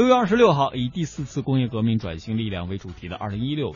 六月二十六号，以第四次工业革命转型力量为主题的二零一六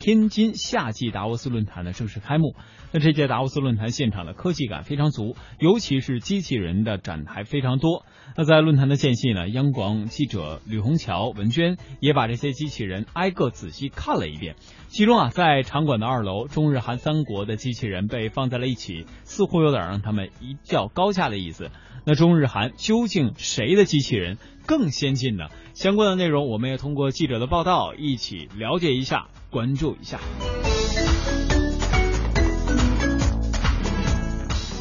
天津夏季达沃斯论坛呢正式开幕。那这届达沃斯论坛现场的科技感非常足，尤其是机器人的展台非常多。那在论坛的间隙呢，央广记者吕红桥、文娟也把这些机器人挨个仔细看了一遍。其中啊，在场馆的二楼，中日韩三国的机器人被放在了一起，似乎有点让他们一较高下的意思。那中日韩究竟谁的机器人更先进呢？相关的内容，我们也通过记者的报道一起了解一下，关注一下。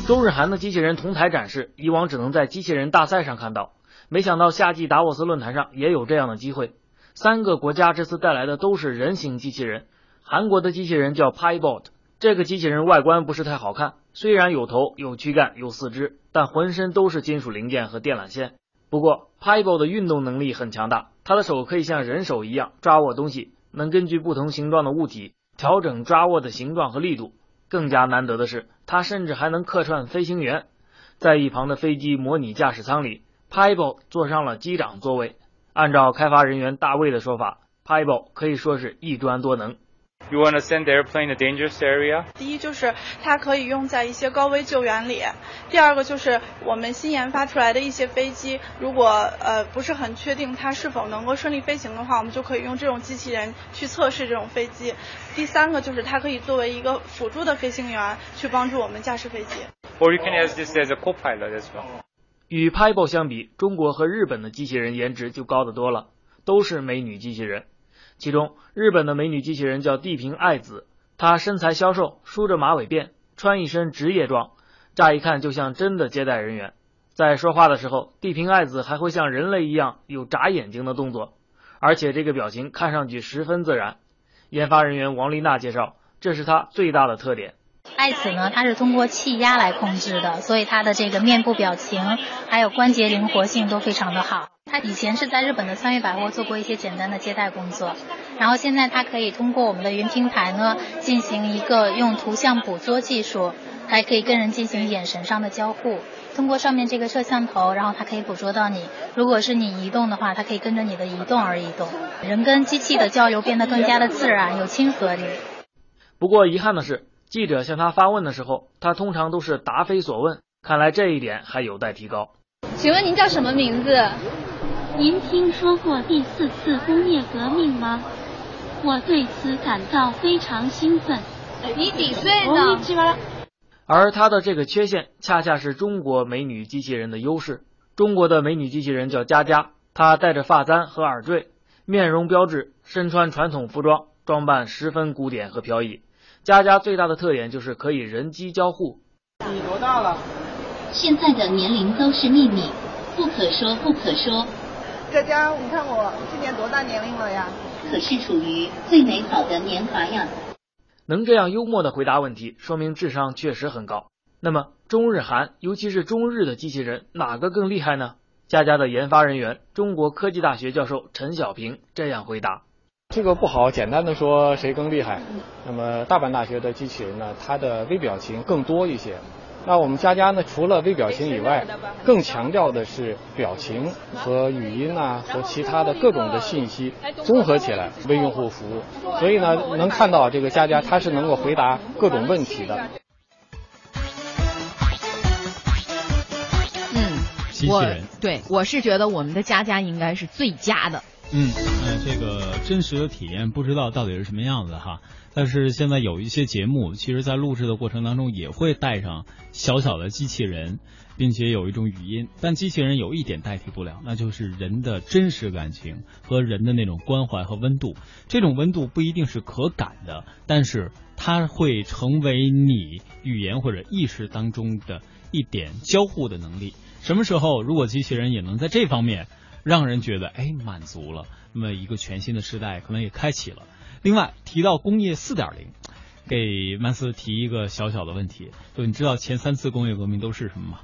中日韩的机器人同台展示，以往只能在机器人大赛上看到，没想到夏季达沃斯论坛上也有这样的机会。三个国家这次带来的都是人形机器人，韩国的机器人叫 Pybot，这个机器人外观不是太好看，虽然有头、有躯干、有四肢，但浑身都是金属零件和电缆线。不过 Pybot 的运动能力很强大，他的手可以像人手一样抓握东西，能根据不同形状的物体调整抓握的形状和力度。更加难得的是，它甚至还能客串飞行员，在一旁的飞机模拟驾驶舱里 p y b o 坐上了机长座位。按照开发人员大卫的说法 p y b o 可以说是一专多能。You want to send the airplane to dangerous area？第一就是它可以用在一些高危救援里，第二个就是我们新研发出来的一些飞机，如果呃不是很确定它是否能够顺利飞行的话，我们就可以用这种机器人去测试这种飞机。第三个就是它可以作为一个辅助的飞行员去帮助我们驾驶飞机。Or you can use this as a co-pilot as well。与 p y b o 相比，中国和日本的机器人颜值就高得多了，都是美女机器人。其中，日本的美女机器人叫地平爱子，她身材消瘦，梳着马尾辫，穿一身职业装，乍一看就像真的接待人员。在说话的时候，地平爱子还会像人类一样有眨眼睛的动作，而且这个表情看上去十分自然。研发人员王丽娜介绍，这是她最大的特点。爱子呢，它是通过气压来控制的，所以它的这个面部表情还有关节灵活性都非常的好。他以前是在日本的三月百货做过一些简单的接待工作，然后现在他可以通过我们的云平台呢，进行一个用图像捕捉技术，还可以跟人进行眼神上的交互。通过上面这个摄像头，然后它可以捕捉到你。如果是你移动的话，它可以跟着你的移动而移动。人跟机器的交流变得更加的自然，有亲和力。不过遗憾的是，记者向他发问的时候，他通常都是答非所问。看来这一点还有待提高。请问您叫什么名字？您听说过第四次工业革命吗？我对此感到非常兴奋。你几岁呢？而他的这个缺陷，恰恰是中国美女机器人的优势。中国的美女机器人叫佳佳，她戴着发簪和耳坠，面容标致，身穿传统服装，装扮十分古典和飘逸。佳佳最大的特点就是可以人机交互。你多大了？现在的年龄都是秘密，不可说，不可说。佳佳，你看我今年多大年龄了呀？可是处于最美好的年华呀。能这样幽默的回答问题，说明智商确实很高。那么中日韩，尤其是中日的机器人，哪个更厉害呢？佳佳的研发人员，中国科技大学教授陈小平这样回答：这个不好简单的说谁更厉害。那么大阪大学的机器人呢，它的微表情更多一些。那我们佳佳呢？除了微表情以外，更强调的是表情和语音啊，和其他的各种的信息综合起来为用户服务。所以呢，能看到这个佳佳，它是能够回答各种问题的。嗯，我对我是觉得我们的佳佳应该是最佳的。嗯，呃，这个真实的体验不知道到底是什么样子哈。但是现在有一些节目，其实在录制的过程当中也会带上小小的机器人，并且有一种语音。但机器人有一点代替不了，那就是人的真实感情和人的那种关怀和温度。这种温度不一定是可感的，但是它会成为你语言或者意识当中的一点交互的能力。什么时候，如果机器人也能在这方面让人觉得哎满足了，那么一个全新的时代可能也开启了。另外提到工业四点零，给曼斯提一个小小的问题，就你知道前三次工业革命都是什么吗？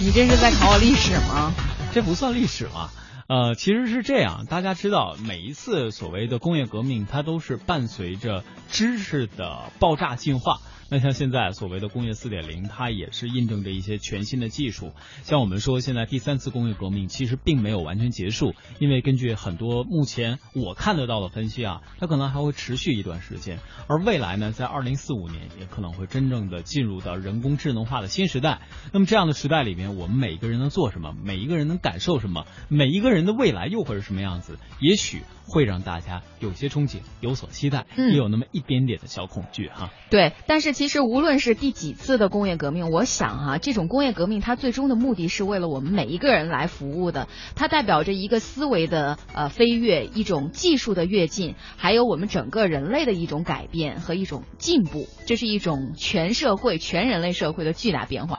你这是在考我历史吗？这不算历史嘛？呃，其实是这样，大家知道每一次所谓的工业革命，它都是伴随着知识的爆炸进化。那像现在所谓的工业四点零，它也是印证着一些全新的技术。像我们说，现在第三次工业革命其实并没有完全结束，因为根据很多目前我看得到的分析啊，它可能还会持续一段时间。而未来呢，在二零四五年也可能会真正的进入到人工智能化的新时代。那么这样的时代里面，我们每一个人能做什么？每一个人能感受什么？每一个人的未来又会是什么样子？也许会让大家有些憧憬，有所期待，也有那么一点点的小恐惧哈。对，但是其实无论是第几次的工业革命，我想哈，这种工业革命它最终的目的是为了我们每一个人来服务的，它代表着一个思维的呃飞跃，一种技术的跃进，还有我们整个人类的一种改变和一种进步，这是一种全社会、全人类社会的巨大变化。